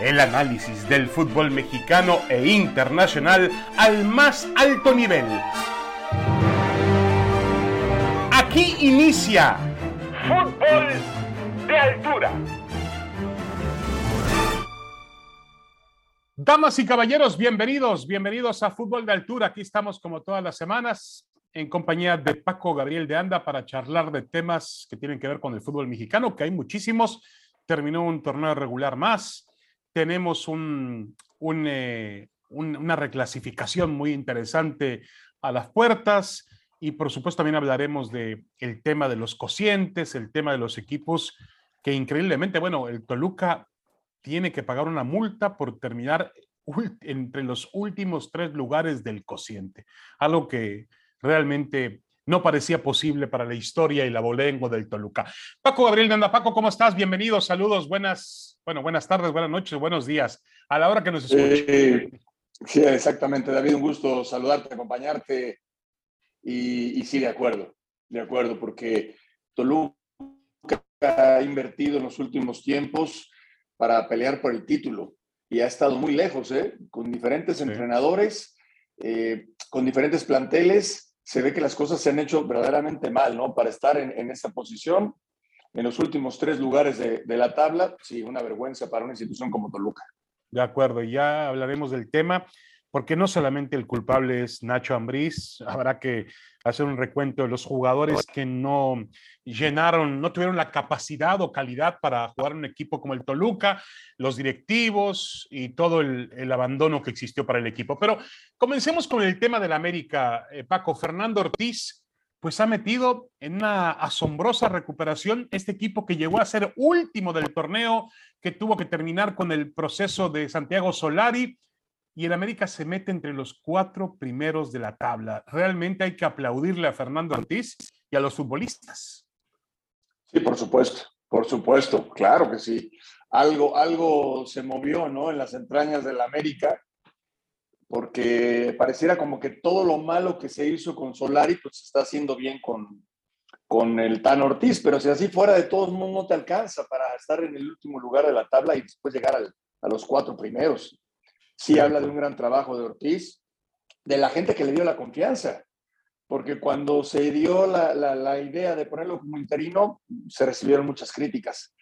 el análisis del fútbol mexicano e internacional al más alto nivel. Aquí inicia Fútbol de Altura. Damas y caballeros, bienvenidos, bienvenidos a Fútbol de Altura. Aquí estamos como todas las semanas en compañía de Paco Gabriel de Anda para charlar de temas que tienen que ver con el fútbol mexicano, que hay muchísimos. Terminó un torneo regular más, tenemos eh, una reclasificación muy interesante a las puertas y por supuesto también hablaremos de tema de los cocientes, el tema de los equipos que increíblemente, bueno, el Toluca tiene que pagar una multa por terminar entre los últimos tres lugares del cociente, algo que realmente no parecía posible para la historia y la bolengo del Toluca. Paco Gabriel de Anda, Paco, ¿cómo estás? Bienvenido, saludos, buenas, bueno, buenas tardes, buenas noches, buenos días, a la hora que nos escuche. Eh, sí, exactamente, David, un gusto saludarte, acompañarte y, sí, de acuerdo, de acuerdo, porque Toluca ha invertido en los últimos tiempos para pelear por el título y ha estado muy lejos, ¿eh? con diferentes entrenadores, eh, con diferentes planteles se ve que las cosas se han hecho verdaderamente mal, ¿no? Para estar en, esta posición, en los últimos tres lugares de, de, la tabla, sí, una vergüenza para una institución como Toluca. De acuerdo, ya hablaremos del tema porque no solamente el culpable es Nacho Ambriz, habrá que hacer un recuento de los jugadores que no llenaron, no tuvieron la capacidad o calidad para jugar un equipo como el Toluca, los directivos y todo el, el abandono que existió para el equipo. Pero comencemos con el tema del América, eh, Paco. Fernando Ortiz, pues ha metido en una asombrosa recuperación este equipo que llegó a ser último del torneo, que tuvo que terminar con el proceso de Santiago Solari y el América se mete entre los cuatro primeros de la tabla. Realmente hay que aplaudirle a Fernando Ortiz y a los futbolistas. Sí, por supuesto, por supuesto, claro que sí. Algo, algo se movió, ¿no? En las entrañas del América, porque pareciera como que todo lo malo que se hizo con Solari, pues se está haciendo bien con, con el Tan Ortiz, pero si así fuera de todos modos no te alcanza para estar en el último lugar de la tabla y después llegar al, a los cuatro primeros sí habla de un gran trabajo de Ortiz, de la gente que le dio la confianza, porque cuando se dio la, la, idea de ponerlo como interino, se recibieron muchas críticas.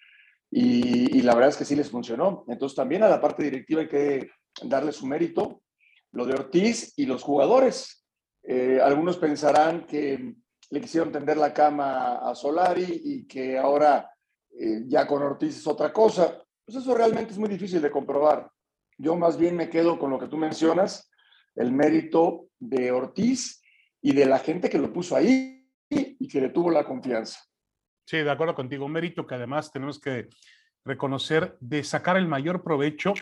Y, y, la verdad es que sí les funcionó. Entonces también a la parte directiva hay que darle su mérito, lo de Ortiz y los jugadores. Eh, algunos pensarán que le quisieron tender la cama a Solari y que ahora eh, ya con Ortiz es otra cosa. Pues eso realmente es muy difícil de comprobar. Yo más bien me quedo con lo que tú mencionas, el mérito de Ortiz y de la gente que lo puso ahí y que le tuvo la confianza. Sí, de acuerdo contigo. Un mérito que además tenemos que reconocer de sacar el mayor provecho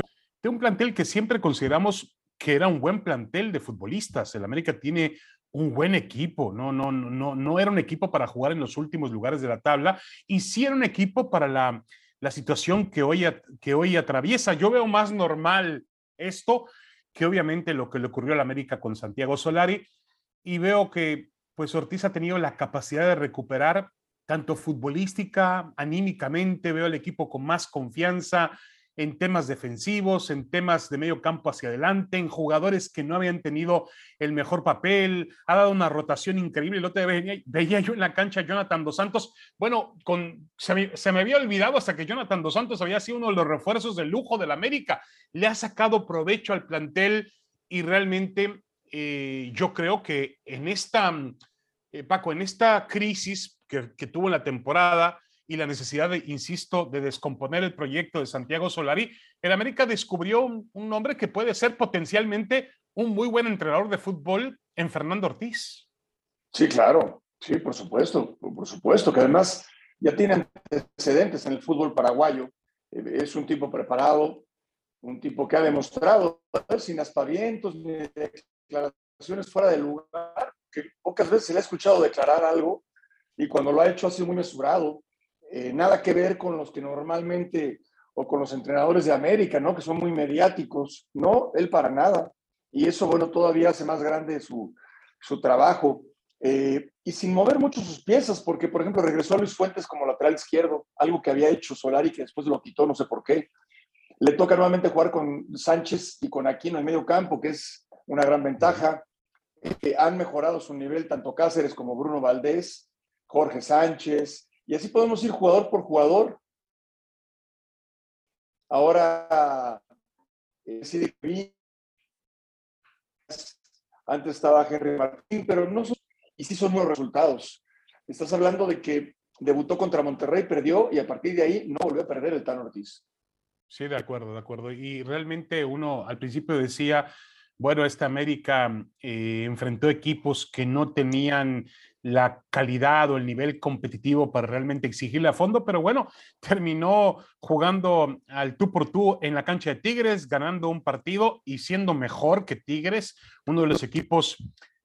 de un plantel que siempre consideramos que era un buen plantel de futbolistas. El América tiene un buen equipo, no, no, no, no era un equipo para jugar en los últimos lugares de la tabla y sí era un equipo para la, la situación que hoy, que hoy atraviesa. Yo veo más normal esto que obviamente lo que le ocurrió a la América con Santiago Solari y veo que pues Ortiz ha tenido la capacidad de recuperar tanto futbolística, anímicamente, veo al equipo con más confianza, en temas defensivos, en temas de medio campo hacia adelante, en jugadores que no habían tenido el mejor papel, ha dado una rotación increíble. El otro día veía, yo en la cancha a Jonathan Dos Santos, bueno, con, se, me, había olvidado hasta que Jonathan Dos Santos había sido uno de los refuerzos del lujo del América, le ha sacado provecho al plantel y realmente eh, yo creo que en esta, eh, Paco, en esta crisis que, que tuvo en la temporada, y la necesidad, de, insisto, de descomponer el proyecto de Santiago Solari, el América descubrió un, un hombre que puede ser potencialmente un muy buen entrenador de fútbol en Fernando Ortiz. Sí, claro, sí, por supuesto, por supuesto, que además ya tiene antecedentes en el fútbol paraguayo, eh, es un tipo preparado, un tipo que ha demostrado, sin aspavientos ni declaraciones fuera de lugar, que pocas veces se le ha escuchado declarar algo y cuando lo ha hecho ha sido muy mesurado, eh, nada que ver con los que normalmente, o con los entrenadores de América, ¿no? Que son muy mediáticos, ¿no? Él para nada. Y eso, bueno, todavía hace más grande su, su trabajo. Eh, y sin mover mucho sus piezas, porque, por ejemplo, regresó a Luis Fuentes como lateral izquierdo, algo que había hecho Solari que después lo quitó, no sé por qué. Le toca nuevamente jugar con Sánchez y con Aquino en medio campo, que es una gran ventaja. Eh, han mejorado su nivel tanto Cáceres como Bruno Valdés, Jorge Sánchez, y así podemos ir jugador por jugador. Ahora, eh, antes estaba Henry Martín, pero no son, y sí son buenos resultados. Estás hablando de que debutó contra Monterrey, perdió y a partir de ahí no volvió a perder el Tan Ortiz. Sí, de acuerdo, de acuerdo. Y realmente uno al principio decía, bueno, esta América eh, enfrentó equipos que no tenían la calidad o el nivel competitivo para realmente exigirle a fondo, pero bueno, terminó jugando al tú por tú en la cancha de Tigres, ganando un partido y siendo mejor que Tigres, uno de los equipos,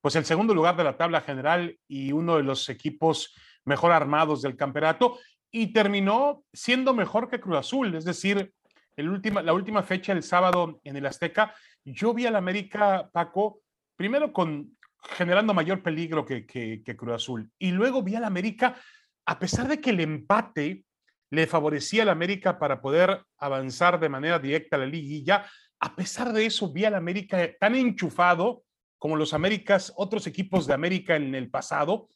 pues el segundo lugar de la tabla general y uno de los equipos mejor armados del campeonato, y terminó siendo mejor que Cruz Azul, es decir, el última, la última fecha, el sábado en el Azteca, yo vi al América, Paco, primero con generando mayor peligro que, que, Cruz Azul, y luego vi al América, a pesar de que el empate le favorecía al América para poder avanzar de manera directa a la liguilla, a pesar de eso vi al América tan enchufado como los Américas, otros equipos de América en el pasado,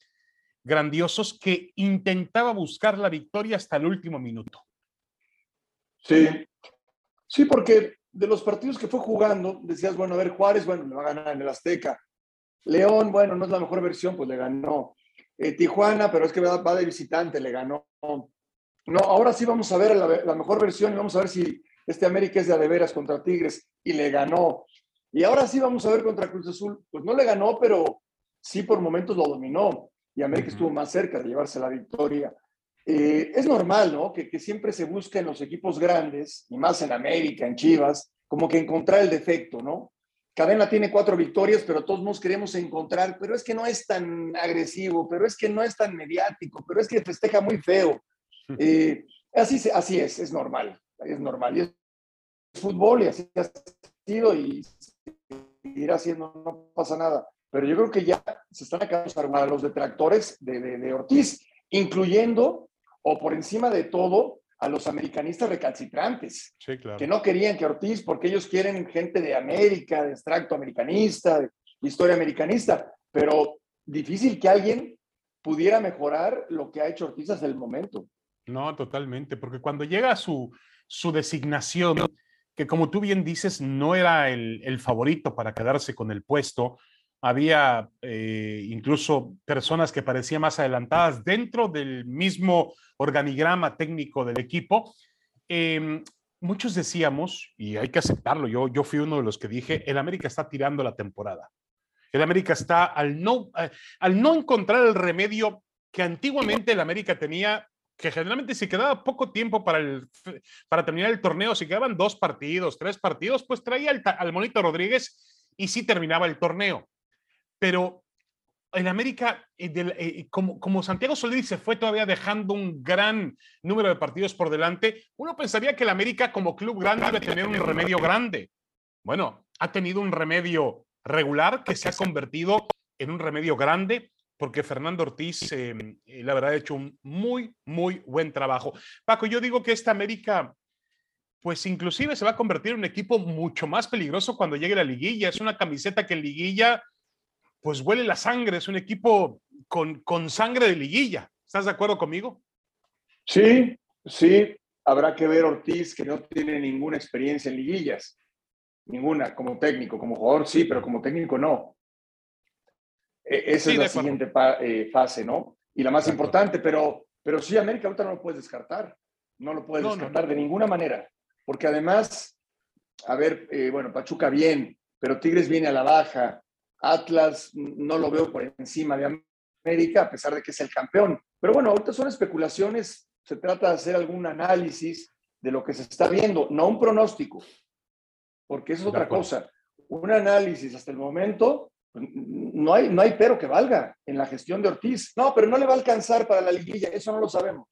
grandiosos, que intentaba buscar la victoria hasta el último minuto. Sí, sí, porque de los partidos que fue jugando, decías, bueno, a ver, Juárez, bueno, le va a ganar en el Azteca. León, bueno, no es la mejor versión, pues le ganó. Eh, Tijuana, pero es que va, va, de visitante, le ganó. No, ahora sí vamos a ver la, la, mejor versión y vamos a ver si este América es de adeveras contra Tigres y le ganó. Y ahora sí vamos a ver contra Cruz Azul. Pues no le ganó, pero sí por momentos lo dominó y América estuvo más cerca de llevarse la victoria. Eh, es normal, ¿no? Que, que, siempre se busca en los equipos grandes, y más en América, en Chivas, como que encontrar el defecto, ¿no? Cadena tiene cuatro victorias, pero todos nos queremos encontrar, pero es que no es tan agresivo, pero es que no es tan mediático, pero es que festeja muy feo. Eh, así, así es, es normal, es normal. Y es fútbol y así ha sido y seguirá siendo, no pasa nada pero yo creo que ya se están acabando los detractores de, de, Ortiz, incluyendo o por encima de todo a los americanistas recalcitrantes, que no querían que Ortiz, porque ellos quieren gente de América, de extracto americanista, de historia americanista, pero difícil que alguien pudiera mejorar lo que ha hecho Ortiz hasta el momento. No, totalmente, porque cuando llega su, su designación, que como tú bien dices, no era el, el favorito para quedarse con el puesto, había eh, incluso personas que parecían más adelantadas dentro del mismo organigrama técnico del equipo. Em, muchos decíamos, y hay que aceptarlo, yo, yo fui uno de los que dije, el América está tirando la temporada. El América está al no, eh, al no encontrar el remedio que antiguamente el América tenía, que generalmente si quedaba poco tiempo para, el, para terminar el torneo, si quedaban dos partidos, tres partidos, pues traía al, al Monito Rodríguez y sí terminaba el torneo pero en América, eh, eh, como, como, Santiago Solís se fue todavía dejando un gran número de partidos por delante, uno pensaría que el América como club grande debe tener un remedio grande. Bueno, ha tenido un remedio regular que se ha convertido en un remedio grande porque Fernando Ortiz, em, eh, la verdad, ha hecho un muy, muy buen trabajo. Paco, yo digo que esta América, pues inclusive se va a convertir en un equipo mucho más peligroso cuando llegue la liguilla. Es una camiseta que en liguilla pues huele la sangre, es un equipo con, con sangre de liguilla. ¿Estás de acuerdo conmigo? Sí, sí. Habrá que ver Ortiz, que no tiene ninguna experiencia en liguillas. Ninguna, como técnico, como jugador sí, pero como técnico no. E, esa es la siguiente eh, fase, ¿no? Y la más importante, pero, pero sí, América ahorita no lo puedes descartar. No lo puedes descartar de ninguna manera. Porque además, a ver, eh, bueno, Pachuca bien, pero Tigres viene a la baja. Atlas no lo veo por encima de América, a pesar de que es el campeón. Pero bueno, ahorita son especulaciones, se trata de hacer algún análisis de lo que se está viendo, no un pronóstico, porque eso es otra cosa. Un análisis hasta el momento, pues, no hay, no hay pero que valga en la gestión de Ortiz. No, pero no le va a alcanzar para la liguilla, eso no lo sabemos.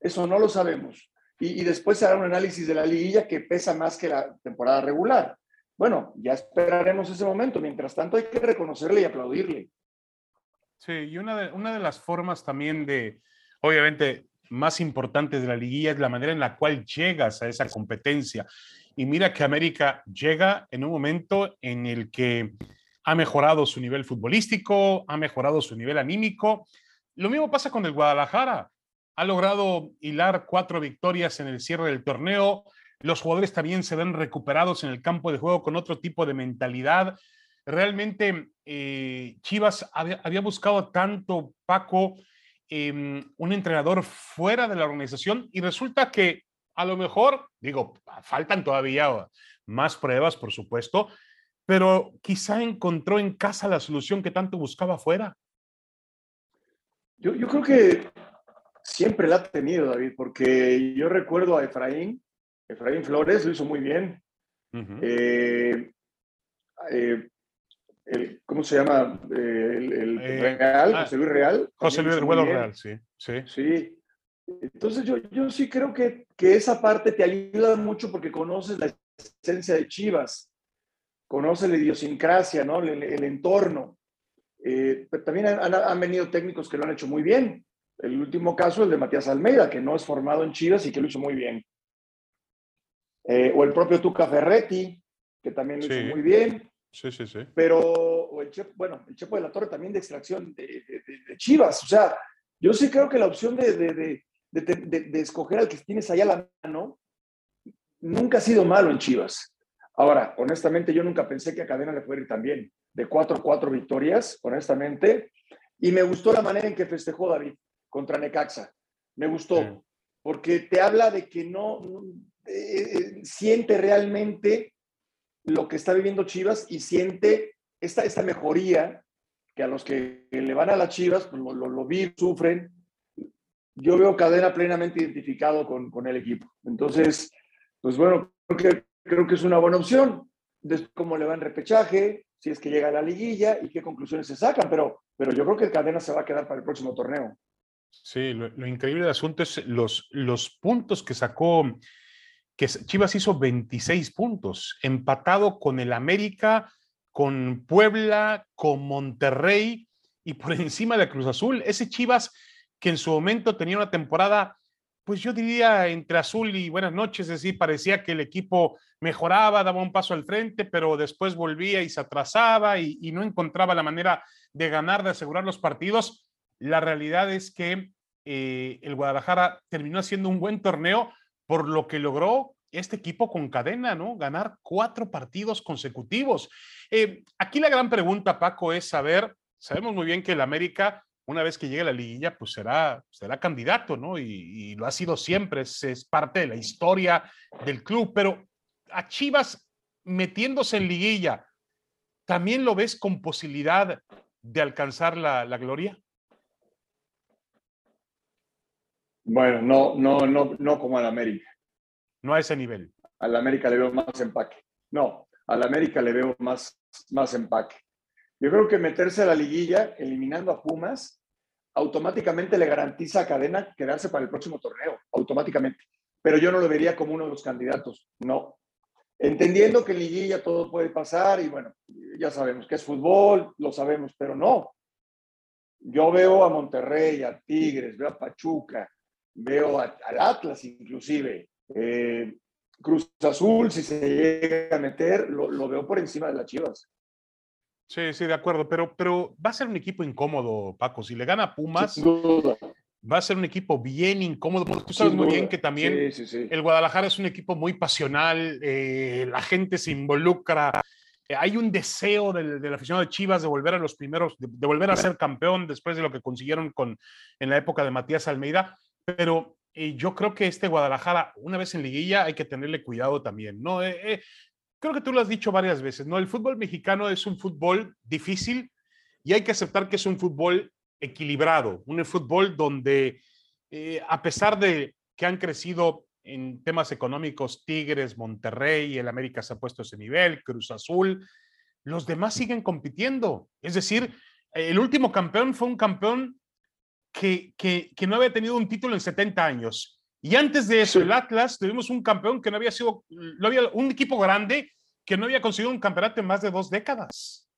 Eso no lo sabemos. Y, y después se hará un análisis de la liguilla que pesa más que la temporada regular. Bueno, ya esperaremos ese momento. Mientras tanto, hay que reconocerle y aplaudirle. Sí, y una de, una de las formas también de, obviamente, más importantes de la liguilla es la manera en la cual llegas a esa competencia. Y mira que América llega en un momento en el que ha mejorado su nivel futbolístico, ha mejorado su nivel anímico. Lo mismo pasa con el Guadalajara. Ha logrado hilar cuatro victorias en el cierre del torneo. Los jugadores también se ven recuperados en el campo de juego con otro tipo de mentalidad. Realmente eh, Chivas había, buscado tanto, Paco, em, un entrenador fuera de la organización y resulta que a lo mejor, digo, faltan todavía más pruebas, por supuesto, pero quizá encontró en casa la solución que tanto buscaba afuera. Yo, yo creo que siempre la ha tenido, David, porque yo recuerdo a Efraín, Efraín Flores lo hizo muy bien. Eh, eh, el, ¿Cómo se llama? El, el eh, Real, ah, José Luis Real. José Luis Real, sí. Sí. sí. Entonces yo, yo sí creo que, que, esa parte te ayuda mucho porque conoces la esencia de Chivas, conoces la idiosincrasia, ¿no? el, entorno. Eh, pero también han, han, venido técnicos que lo han hecho muy bien. El último caso, el de Matías Almeida, que no es formado en Chivas y que lo hizo muy bien. Eh, o el propio Tuca Ferretti, que también lo hizo muy bien. Sí, sí, sí. Pero, o el Chepo, bueno, el Chepo de la Torre también de extracción de, de Chivas. O sea, yo sí creo que la opción de, de, escoger al que tienes allá a la mano, nunca ha sido malo en Chivas. Ahora, honestamente, yo nunca pensé que a Cadena le fuera ir tan bien. De cuatro, cuatro victorias, honestamente. Y me gustó la manera en que festejó David contra Necaxa. Me gustó, porque te habla de que no eh, eh, siente realmente lo que está viviendo Chivas y siente esta, esta mejoría que a los que le van a las Chivas, pues lo, lo, lo vi, sufren, yo veo Cadena plenamente identificado con, con el equipo. Entonces, pues bueno, creo que, creo que es una buena opción. Después, cómo le va en repechaje, si es que llega a la liguilla y qué conclusiones se sacan, pero, pero yo creo que Cadena se va a quedar para el próximo torneo. Sí, lo, increíble del asunto es los, los puntos que sacó, que Chivas hizo 26 puntos, empatado con el América, con Puebla, con Monterrey y por encima de Cruz Azul. Ese Chivas que en su momento tenía una temporada, pues yo diría entre azul y buenas noches, es decir, parecía que el equipo mejoraba, daba un paso al frente, pero después volvía y se atrasaba y, no encontraba la manera de ganar, de asegurar los partidos. La realidad es que eh, el Guadalajara terminó haciendo un buen torneo por lo que logró este equipo con cadena, ¿no? Ganar cuatro partidos consecutivos. Eh, aquí la gran pregunta, Paco, es saber, sabemos muy bien que el América una vez que llegue a la liguilla, pues será, será candidato, ¿no? Y, lo ha sido siempre, es, parte de la historia del club, pero a Chivas metiéndose en liguilla, ¿también lo ves con posibilidad de alcanzar la, gloria? Bueno, no, no, no, no como al América. No a ese nivel. Al América le veo más empaque. No, al América le veo más, más empaque. Yo creo que meterse a la liguilla, eliminando a Pumas, automáticamente le garantiza a Cadena quedarse para el próximo torneo, automáticamente. Pero yo no lo vería como uno de los candidatos, no. Entendiendo que en liguilla todo puede pasar y bueno, ya sabemos que es fútbol, lo sabemos, pero no. Yo veo a Monterrey, a Tigres, veo a Pachuca, veo al Atlas inclusive. Eh, Cruz Azul, si se llega a meter, lo, lo veo por encima de las Chivas. Sí, sí, de acuerdo, pero, pero va a ser un equipo incómodo, Paco. Si le gana Pumas, va a ser un equipo bien incómodo, porque tú sabes muy bien que también el Guadalajara es un equipo muy pasional, eh, la gente se involucra, eh, hay un deseo del, del, aficionado de Chivas de volver a los primeros, de, volver a ser campeón después de lo que consiguieron con, en la época de Matías Almeida, pero eh, yo creo que este Guadalajara, una vez en liguilla, hay que tenerle cuidado también, ¿no? creo que tú lo has dicho varias veces, ¿no? El fútbol mexicano es un fútbol difícil y hay que aceptar que es un fútbol equilibrado, un fútbol donde eh, a pesar de que han crecido en temas económicos Tigres, Monterrey, el América se ha puesto ese nivel, Cruz Azul, los demás siguen compitiendo. Es decir, el último campeón fue un campeón que, que, que no había tenido un título en 70 años y antes de eso, el Atlas, tuvimos un campeón que no había sido, no había un equipo grande que no había conseguido un campeonato en más de dos décadas.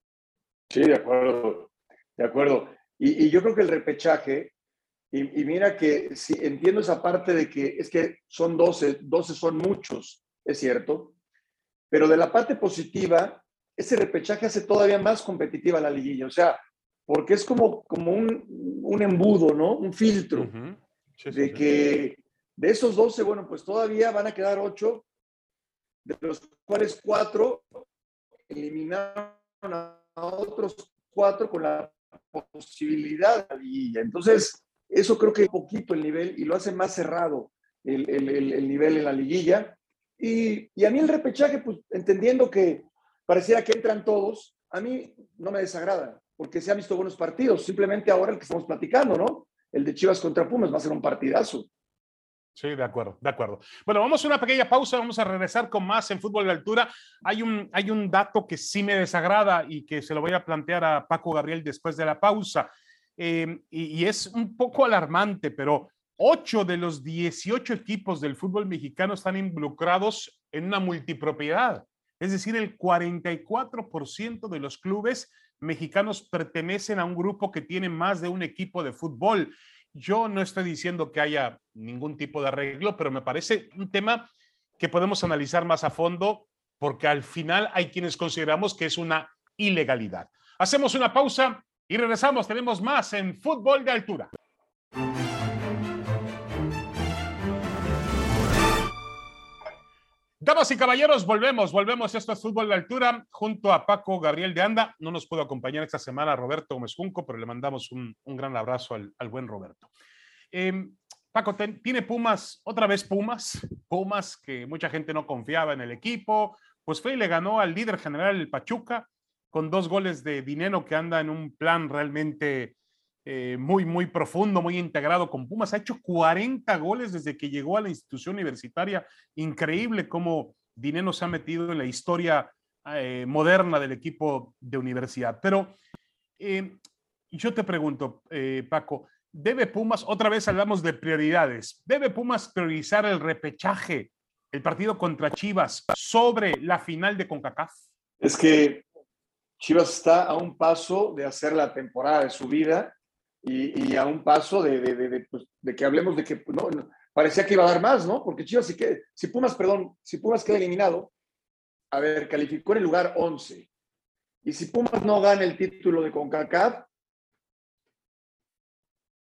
Sí, de acuerdo, de acuerdo. Y, yo creo que el repechaje Y, mira que si entiendo esa parte de que es que son 12, 12 son muchos, es cierto, pero de la parte positiva, ese repechaje hace todavía más competitiva la liguilla, o sea, porque es como, como un, un embudo, ¿no? Un filtro de que de esos 12, bueno, pues todavía van a quedar 8, de los cuales 4 eliminaron a otros 4 con la posibilidad de la liguilla. Entonces, eso creo que un poquito el nivel y lo hace más cerrado el, el, el nivel en la liguilla. Y, y, a mí el repechaje, pues entendiendo que pareciera que entran todos, a mí no me desagrada, porque se han visto buenos partidos. Simplemente ahora el que estamos platicando, ¿no? El de Chivas contra Pumas va a ser un partidazo. Sí, de acuerdo, de acuerdo. Bueno, vamos a una pequeña pausa, vamos a regresar con más en fútbol de altura. Hay un, hay un dato que sí me desagrada y que se lo voy a plantear a Paco Gabriel después de la pausa. Eh, y, es un poco alarmante, pero ocho de los 18 equipos del fútbol mexicano están involucrados en una multipropiedad. Es decir, el 44% de los clubes mexicanos pertenecen a un grupo que tiene más de un equipo de fútbol. Yo no estoy diciendo que haya ningún tipo de arreglo, pero me parece un tema que podemos analizar más a fondo porque al final hay quienes consideramos que es una ilegalidad. Hacemos una pausa y regresamos, tenemos más en fútbol de altura. Damas y caballeros, volvemos, volvemos. Esto es Fútbol de Altura junto a Paco Gabriel de Anda. No nos pudo acompañar esta semana Roberto Gómez Junco, pero le mandamos un, gran abrazo al, buen Roberto. Em, Paco, tiene Pumas, otra vez Pumas, Pumas que mucha gente no confiaba en el equipo, pues fue y le ganó al líder general el Pachuca, con dos goles de Dinero que anda en un plan realmente eh, muy, muy profundo, muy integrado con Pumas. Ha hecho 40 goles desde que llegó a la institución universitaria. Increíble cómo Dinero se ha metido en la historia eh, moderna del equipo de universidad. Pero eh, yo te pregunto, Paco, ¿debe Pumas, otra vez hablamos de prioridades, ¿debe Pumas priorizar el repechaje, el partido contra Chivas, sobre la final de CONCACAF? Es que Chivas está a un paso de hacer la temporada de su vida y, a un paso de, de, pues, de, que hablemos de que pues, parecía que iba a dar más, ¿no? Porque Chivas, si, si Pumas, perdón, si Pumas queda eliminado, a ver, calificó en el lugar 11. Y si Pumas no gana el título de CONCACAF,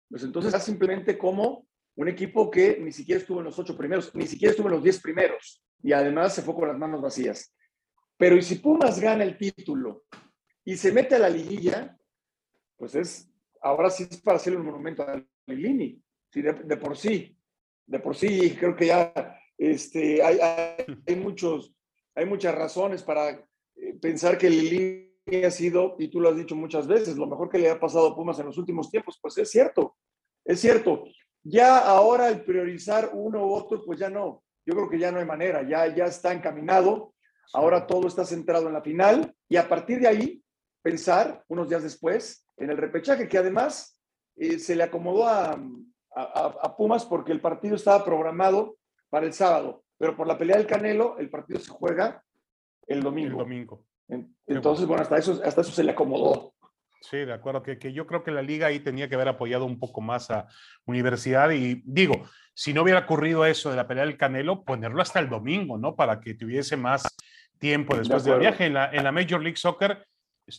pues entonces está simplemente como un equipo que ni siquiera estuvo en los ocho primeros, ni siquiera estuvo en los diez primeros, y además se fue con las manos vacías. Pero y si Pumas gana el título y se mete a la liguilla, pues es, ahora sí es para hacerle un monumento a Lilini, sí, de, por sí, de por sí creo que ya este, hay, hay, muchos, hay muchas razones para eh, pensar que Lilini ha sido, y tú lo has dicho muchas veces, lo mejor que le ha pasado a Pumas en los últimos tiempos, pues es cierto, es cierto. Ya ahora el priorizar uno u otro, pues ya no, yo creo que ya no hay manera, ya, ya está encaminado, ahora todo está centrado en la final y a partir de ahí pensar unos días después en el repechaje, que además eh, se le acomodó a, a, Pumas porque el partido estaba programado para el sábado, pero por la pelea del Canelo, el partido se juega el domingo. El domingo. Entonces, bueno, hasta eso, hasta eso se le acomodó. Sí, de acuerdo, que, que, yo creo que la liga ahí tenía que haber apoyado un poco más a Universidad y digo, si no hubiera ocurrido eso de la pelea del Canelo, ponerlo hasta el domingo, ¿no? Para que tuviese más tiempo después del viaje. En la, en la Major League Soccer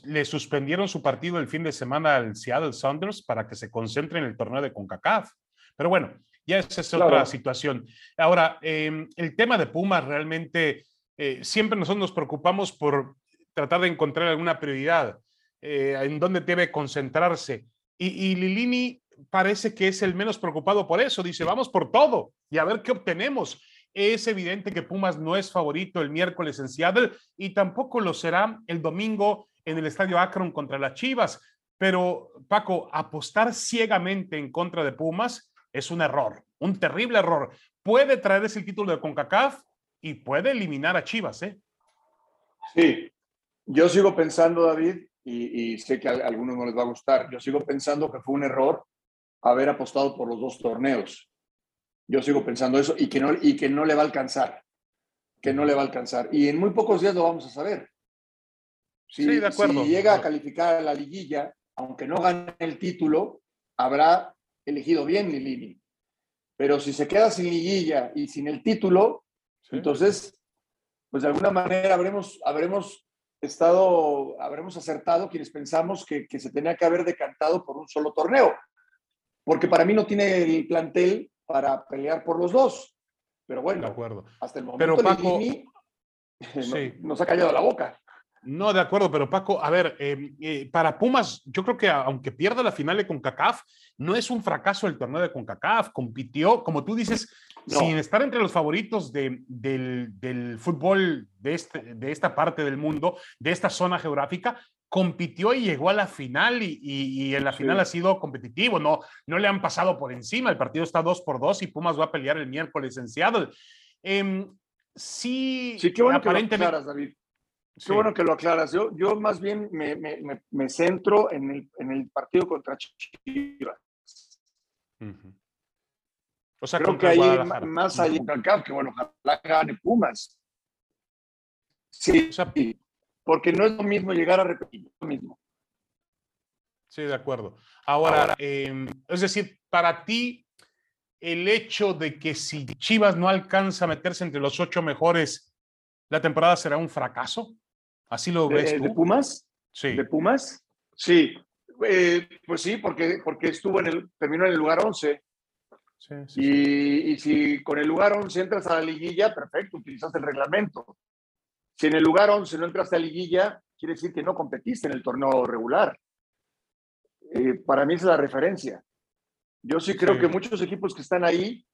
le suspendieron su partido el fin de semana al Seattle Sounders para que se concentre en el torneo de CONCACAF. Pero bueno, ya esa es otra situación. Ahora, em, el tema de Pumas realmente, eh, siempre nosotros nos preocupamos por tratar de encontrar alguna prioridad, eh, en dónde debe concentrarse. Y, y, Lilini parece que es el menos preocupado por eso. Dice, vamos por todo y a ver qué obtenemos. Es evidente que Pumas no es favorito el miércoles en Seattle y tampoco lo será el domingo en el estadio Akron contra las Chivas. Pero, Paco, apostar ciegamente en contra de Pumas es un error, un terrible error. Puede traerse el título de CONCACAF y puede eliminar a Chivas, ¿eh? Sí, yo sigo pensando, David, y, sé que a algunos no les va a gustar, yo sigo pensando que fue un error haber apostado por los dos torneos. Yo sigo pensando eso y que no, y que no le va a alcanzar, que no le va a alcanzar. Y en muy pocos días lo vamos a saber. Si, sí, de acuerdo. Si llega a calificar a la liguilla, aunque no gane el título, habrá elegido bien Lilini. Pero si se queda sin liguilla y sin el título, entonces, pues de alguna manera habremos, habremos estado, habremos acertado quienes pensamos que, que se tenía que haber decantado por un solo torneo. Porque para mí no tiene el plantel para pelear por los dos. Pero bueno, de acuerdo. hasta el momento pero Paco, nos ha callado la boca. No, de acuerdo, pero Paco, a ver, em, eh, para Pumas, yo creo que aunque pierda la final de CONCACAF, no es un fracaso el torneo de CONCACAF, compitió, como tú dices, sin estar entre los favoritos de, del, fútbol de, este, de esta parte del mundo, de esta zona geográfica, compitió y llegó a la final y, en la final ha sido competitivo, no, no le han pasado por encima, el partido está dos por dos y Pumas va a pelear el miércoles en Seattle. Em, sí, sí, qué bueno aparentemente... que lo aclaras, David. Qué bueno que lo aclaras. Yo, yo más bien me, me, me, centro en el, en el, partido contra Chivas. O sea, creo que hay más allá de que bueno, ojalá gane Pumas. Sí, porque no es lo mismo llegar a repetir lo mismo. Sí, de acuerdo. Ahora, em, es decir, para ti, el hecho de que si Chivas no alcanza a meterse entre los ocho mejores, la temporada será un fracaso. ¿Así lo ves tú? ¿De Pumas? Sí. ¿De Pumas? Sí. Eh, pues sí, porque, porque estuvo en el, terminó en el lugar 11. Sí, sí, y, y, si con el lugar 11 entras a la liguilla, perfecto, utilizaste el reglamento. Si en el lugar 11 no entraste a liguilla, quiere decir que no competiste en el torneo regular. Eh, para mí es la referencia. Yo sí creo que muchos equipos que están ahí,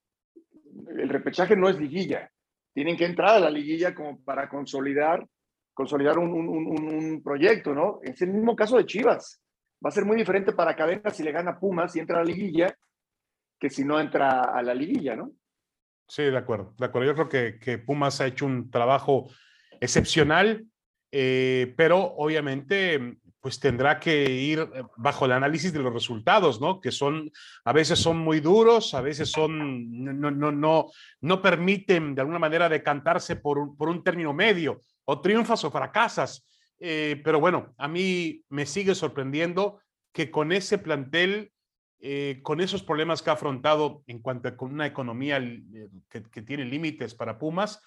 el repechaje no es liguilla. Tienen que entrar a la liguilla como para consolidar consolidar un, un, proyecto, ¿no? Es el mismo caso de Chivas. Va a ser muy diferente para Cadena si le gana Pumas y entra a la liguilla que si no entra a la liguilla, ¿no? Sí, de acuerdo, de acuerdo. Yo creo que, que Pumas ha hecho un trabajo excepcional, eh, pero obviamente pues tendrá que ir bajo el análisis de los resultados, ¿no? Que son, a veces son muy duros, a veces son, no, no, no, no permiten de alguna manera decantarse por un, por un término medio, o triunfas o fracasas. Eh, pero bueno, a mí me sigue sorprendiendo que con ese plantel, eh, con esos problemas que ha afrontado en cuanto a una economía que, que tiene límites para Pumas,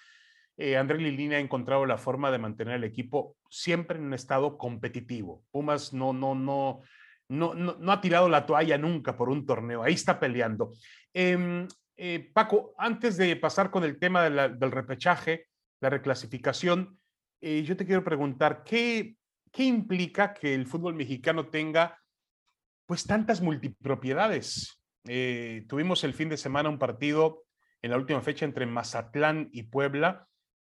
eh, André Lilini ha encontrado la forma de mantener el equipo siempre en un estado competitivo. Pumas no, no, no, no, no, ha tirado la toalla nunca por un torneo, ahí está peleando. Em, eh, Paco, antes de pasar con el tema del repechaje, la reclasificación, eh, yo te quiero preguntar, ¿qué, ¿qué implica que el fútbol mexicano tenga pues tantas multipropiedades? tuvimos el fin de semana un partido en la última fecha entre Mazatlán y Puebla,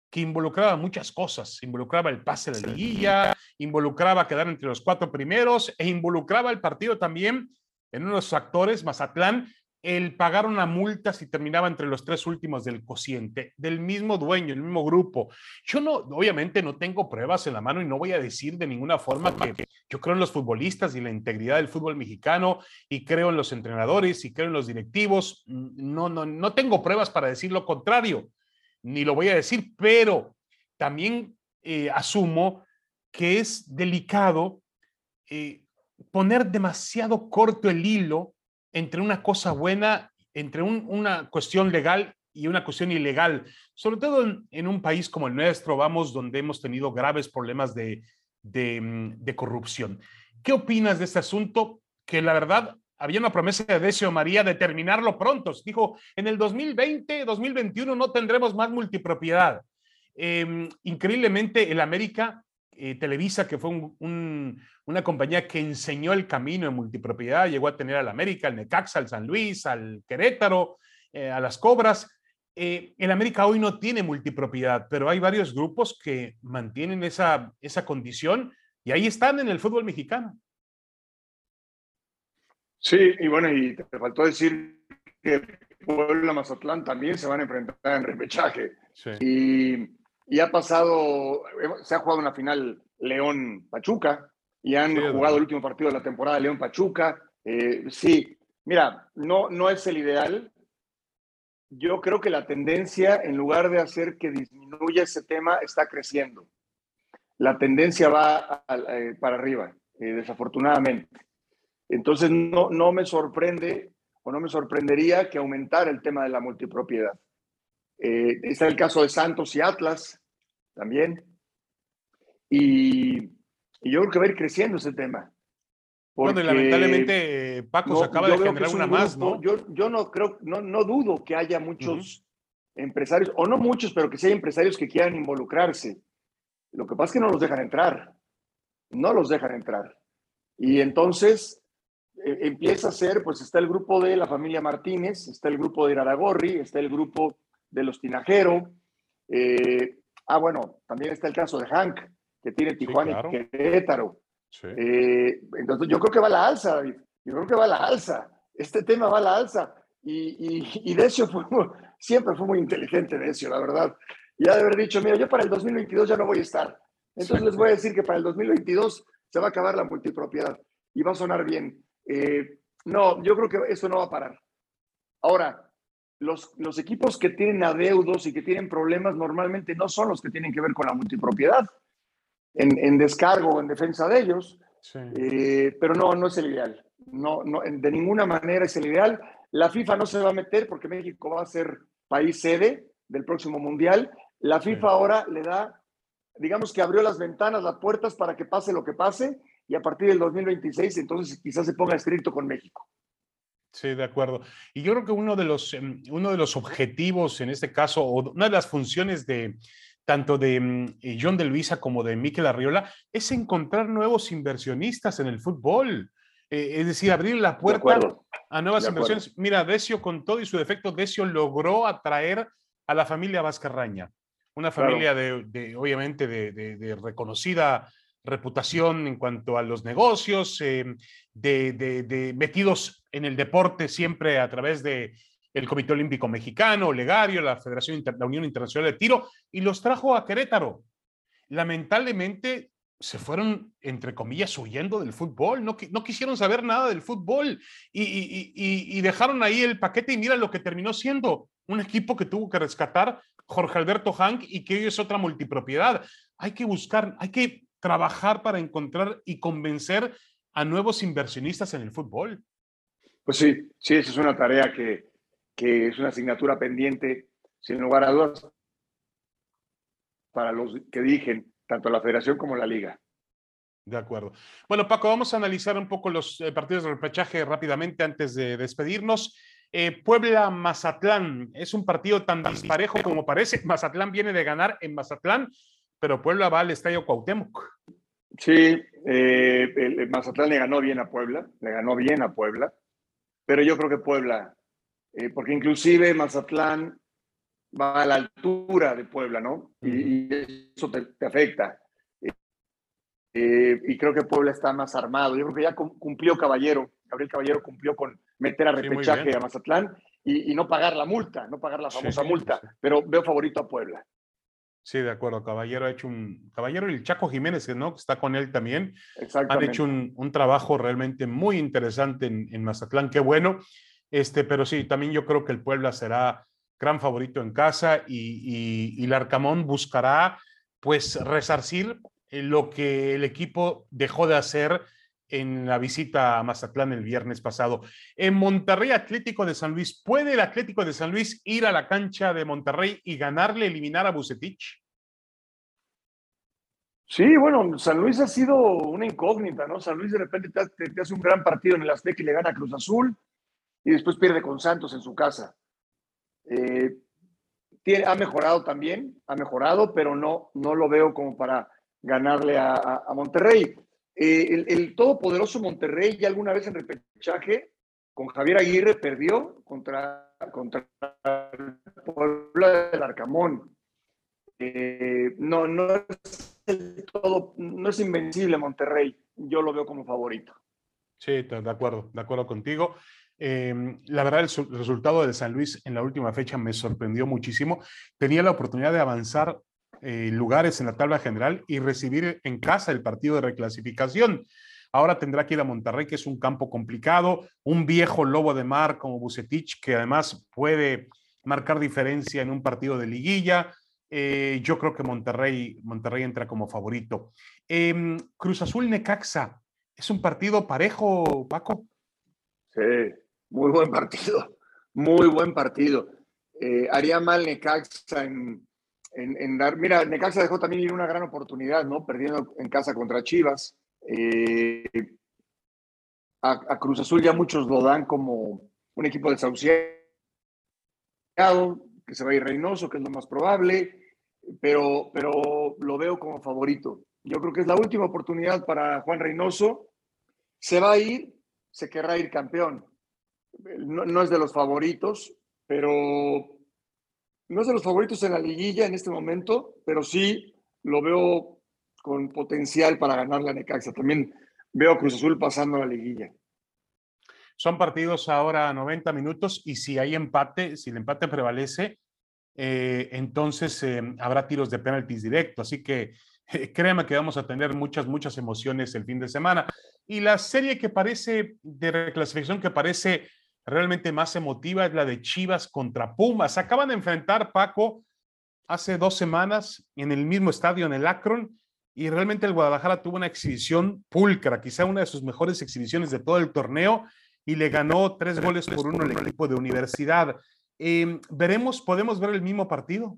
que involucraba muchas cosas. Involucraba el pase de la liguilla, involucraba quedar entre los cuatro primeros e involucraba el partido también en uno de los actores, Mazatlán, el pagar una multa si terminaba entre los tres últimos del cociente, del mismo dueño, el mismo grupo. Yo no, obviamente no tengo pruebas en la mano y no voy a decir de ninguna forma que yo creo en los futbolistas y la integridad del fútbol mexicano y creo en los entrenadores y creo en los directivos. No, no, no tengo pruebas para decir lo contrario ni lo voy a decir, pero también eh, asumo que es delicado eh, poner demasiado corto el hilo entre una cosa buena, entre una cuestión legal y una cuestión ilegal, sobre todo en, un país como el nuestro, vamos, donde hemos tenido graves problemas mm, de corrupción. ¿Qué opinas de este asunto? Que la verdad había una promesa de Decio María de terminarlo pronto. Dijo, en el 2020, 2021 no tendremos más multipropiedad. Em, increíblemente, el América, eh, Televisa, que fue una compañía que enseñó el camino en multipropiedad, llegó a tener al América, al Necaxa, al San Luis, al Querétaro, eh, a las Cobras. Eh, el América hoy no tiene multipropiedad, pero hay varios grupos que mantienen esa, esa condición y ahí están en el fútbol mexicano. Sí, y bueno, y te faltó decir que Puebla Mazatlán también se van a enfrentar en repechaje. Y, y, ha pasado, se ha jugado una final León-Pachuca y han jugado el último partido de la temporada León-Pachuca. Eh, sí, mira, no, no es el ideal. Yo creo que la tendencia, en lugar de hacer que disminuya ese tema, está creciendo. La tendencia va eh, para arriba, eh, desafortunadamente. Entonces, no, no me sorprende o no me sorprendería que aumentara el tema de la multipropiedad. Eh, está el caso de Santos y Atlas también. Y, yo creo que va a ir creciendo ese tema. Porque lamentablemente Paco se acaba de generar una más, ¿no? Yo, yo no creo, no, no dudo que haya muchos empresarios, o no muchos, pero que sí hay empresarios que quieran involucrarse. Lo que pasa es que no los dejan entrar. No los dejan entrar. Y entonces eh, empieza a ser, pues está el grupo de la familia Martínez, está el grupo de Iraragorri, está el grupo de los Tinajero. Eh, ah, bueno, también está el caso de Hank, que tiene Tijuana y Querétaro. Eh, entonces yo creo que va a la alza, David. Yo creo que va a la alza. Este tema va a la alza. Y, y, Decio fue, siempre fue muy inteligente, Decio, la verdad. Y ha de haber dicho, mira, yo para el 2022 ya no voy a estar. Entonces les voy a decir que para el 2022 se va a acabar la multipropiedad y va a sonar bien. Eh, no, yo creo que eso no va a parar. Ahora, los, los equipos que tienen adeudos y que tienen problemas normalmente no son los que tienen que ver con la multipropiedad en, en descargo o en defensa de ellos, eh, pero no, no es el ideal. No, no, de ninguna manera es el ideal. La FIFA no se va a meter porque México va a ser país sede del próximo Mundial. La FIFA ahora le da, digamos que abrió las ventanas, las puertas para que pase lo que pase y a partir del 2026 entonces quizás se ponga estricto con México. Sí, de acuerdo. Y yo creo que uno de los, em, uno de los objetivos en este caso, o una de las funciones de, tanto de mm, eh, John de Luisa como de Miquel Arriola, es encontrar nuevos inversionistas en el fútbol. Eh, es decir, abrir la puerta a nuevas inversiones. Mira, Decio, con todo y su defecto, Decio logró atraer a la familia Vascarraña, una familia de, obviamente, de, reconocida reputación en cuanto a los negocios, eh, de, metidos en el deporte siempre a través de el Comité Olímpico Mexicano, Legario, la Federación, la Unión Internacional de Tiro, y los trajo a Querétaro. Lamentablemente se fueron, entre comillas, huyendo del fútbol, no, no quisieron saber nada del fútbol y, dejaron ahí el paquete y mira lo que terminó siendo un equipo que tuvo que rescatar Jorge Alberto Hank y que hoy es otra multipropiedad. Hay que buscar, hay que trabajar para encontrar y convencer a nuevos inversionistas en el fútbol. Pues sí, sí, esa es una tarea que, que es una asignatura pendiente, sin lugar a dudas, para los que dirigen tanto la federación como la liga. De acuerdo. Bueno, Paco, vamos a analizar un poco los eh, partidos del repechaje rápidamente antes de despedirnos. Eh, Puebla-Mazatlán es un partido tan disparejo como parece. Mazatlán viene de ganar en Mazatlán, pero Puebla va al Estadio Cuauhtémoc. Sí, eh, el Mazatlán le ganó bien a Puebla, le ganó bien a Puebla, pero yo creo que Puebla eh, porque inclusive Mazatlán va a la altura de Puebla, ¿no? Y, eso te, afecta. Eh, y creo que Puebla está más armado. Yo creo que ya cumplió Caballero, Gabriel Caballero cumplió con meter a repechaje a Mazatlán y, no pagar la multa, no pagar la famosa multa, pero veo favorito a Puebla. Sí, de acuerdo. Caballero ha hecho un. Caballero y el Chaco Jiménez, ¿no? Que está con él también. Han hecho un, trabajo realmente muy interesante en, en Mazatlán. Qué bueno. Este, pero sí, también yo creo que el Puebla será gran favorito en casa y, y, el Arcamón buscará pues resarcir eh, lo que el equipo dejó de hacer en la visita a Mazatlán el viernes pasado. En Monterrey Atlético de San Luis, ¿puede el Atlético de San Luis ir a la cancha de Monterrey y ganarle, eliminar a Bucetich? Sí, bueno, San Luis ha sido una incógnita, ¿no? San Luis de repente te hace un gran partido en el Azteca y le gana Cruz Azul y después pierde con Santos en su casa. Eh, tiene, ha mejorado también, ha mejorado, pero no, no lo veo como para ganarle a, Monterrey. Eh, el, todopoderoso Monterrey ya alguna vez en repechaje con Javier Aguirre perdió contra, contra el pueblo del Arcamón. Eh, no, no es todo, no es invencible Monterrey. Yo lo veo como favorito. Sí, de acuerdo, de acuerdo contigo. Em, la verdad, el, resultado de San Luis en la última fecha me sorprendió muchísimo. Tenía la oportunidad de avanzar eh, lugares en la tabla general y recibir en casa el partido de reclasificación. Ahora tendrá que ir a Monterrey, que es un campo complicado, un viejo lobo de mar como Bucetich, que además puede marcar diferencia en un partido de liguilla. Eh, yo creo que Monterrey, Monterrey entra como favorito. Em, Cruz Azul Necaxa, ¿es un partido parejo, Paco? Sí, muy buen partido, muy buen partido. Eh, haría mal Necaxa en, en, dar. Mira, Necaxa dejó también una gran oportunidad, ¿no? Perdiendo en casa contra Chivas. Eh, a, Cruz Azul ya muchos lo dan como un equipo desahuciado, que se va a ir Reynoso, que es lo más probable, pero, pero lo veo como favorito. Yo creo que es la última oportunidad para Juan Reynoso. Se va a ir, se querrá ir campeón. No es de los favoritos, pero no es de los favoritos en la liguilla en este momento, pero sí lo veo con potencial para ganar la Necaxa. También veo a Cruz Azul pasando la liguilla. Son partidos ahora 90 minutos y si hay empate, si el empate prevalece, eh, entonces eh, habrá tiros de penaltis directo. Así que eh, créeme que vamos a tener muchas, muchas emociones el fin de semana. Y la serie que parece de reclasificación que parece realmente más emotiva es la de Chivas contra Pumas. Acaban de enfrentar Paco hace dos semanas en el mismo estadio, en el Akron, y realmente el Guadalajara tuvo una exhibición pulcra, quizá una de sus mejores exhibiciones de todo el torneo, y le ganó tres goles por uno al equipo de universidad. Em, veremos, podemos ver el mismo partido.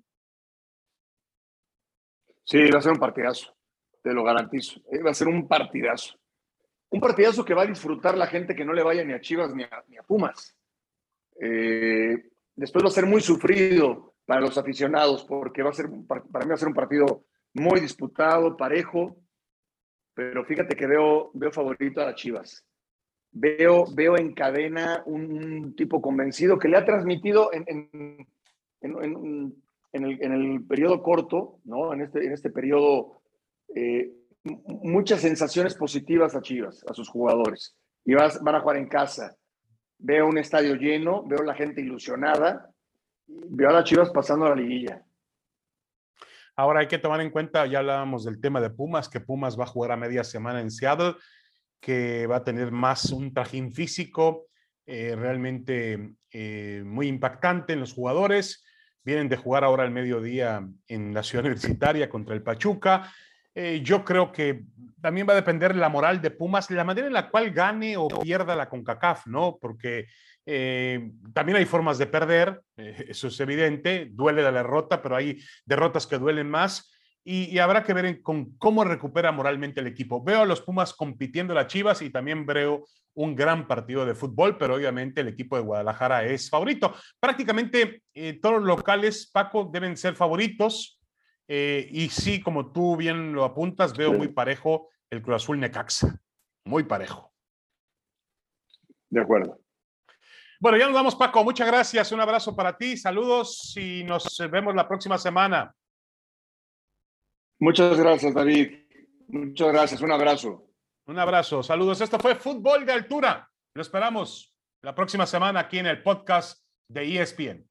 Sí, va a ser un partidazo, te lo garantizo. Eh, va a ser un partidazo. Un partidazo que va a disfrutar la gente que no le vaya ni a Chivas ni a, Pumas. Eh, después va a ser muy sufrido para los aficionados, porque va a ser, para mí va a ser un partido muy disputado, parejo, pero fíjate que veo, veo favorito a las Chivas. Veo, veo en cadena un, tipo convencido que le ha transmitido en, en, en, el, periodo corto, ¿no? en, este, en este periodo, eh, muchas sensaciones positivas a Chivas, a sus jugadores. Y van a jugar en casa. Veo un estadio lleno, veo la gente ilusionada, veo a las Chivas pasando a la liguilla. Ahora hay que tomar en cuenta, ya hablábamos del tema de Pumas, que Pumas va a jugar a media semana en Seattle, que va a tener más un trajín físico eh, realmente eh, muy impactante en los jugadores. Vienen de jugar ahora al mediodía en la ciudad universitaria contra el Pachuca. Eh, yo creo que también va a depender la moral de Pumas, la manera en la cual gane o pierda la CONCACAF, ¿no? Porque eh, también hay formas de perder, eh, eso es evidente, duele la derrota, pero hay derrotas que duelen más y, habrá que ver con cómo recupera moralmente el equipo. Veo a los Pumas compitiendo las Chivas y también veo un gran partido de fútbol, pero obviamente el equipo de Guadalajara es favorito. Prácticamente todos los locales, Paco, deben ser favoritos. Eh, y sí, como tú bien lo apuntas, veo muy parejo el Cruz Azul Necaxa. Muy parejo. De acuerdo. Bueno, ya nos vamos, Paco. Muchas gracias. Un abrazo para ti. Saludos y nos vemos la próxima semana. Muchas gracias, David. Muchas gracias. Un abrazo. Un abrazo. Saludos. Esto fue Fútbol de Altura. Lo esperamos la próxima semana aquí en el podcast de ESPN.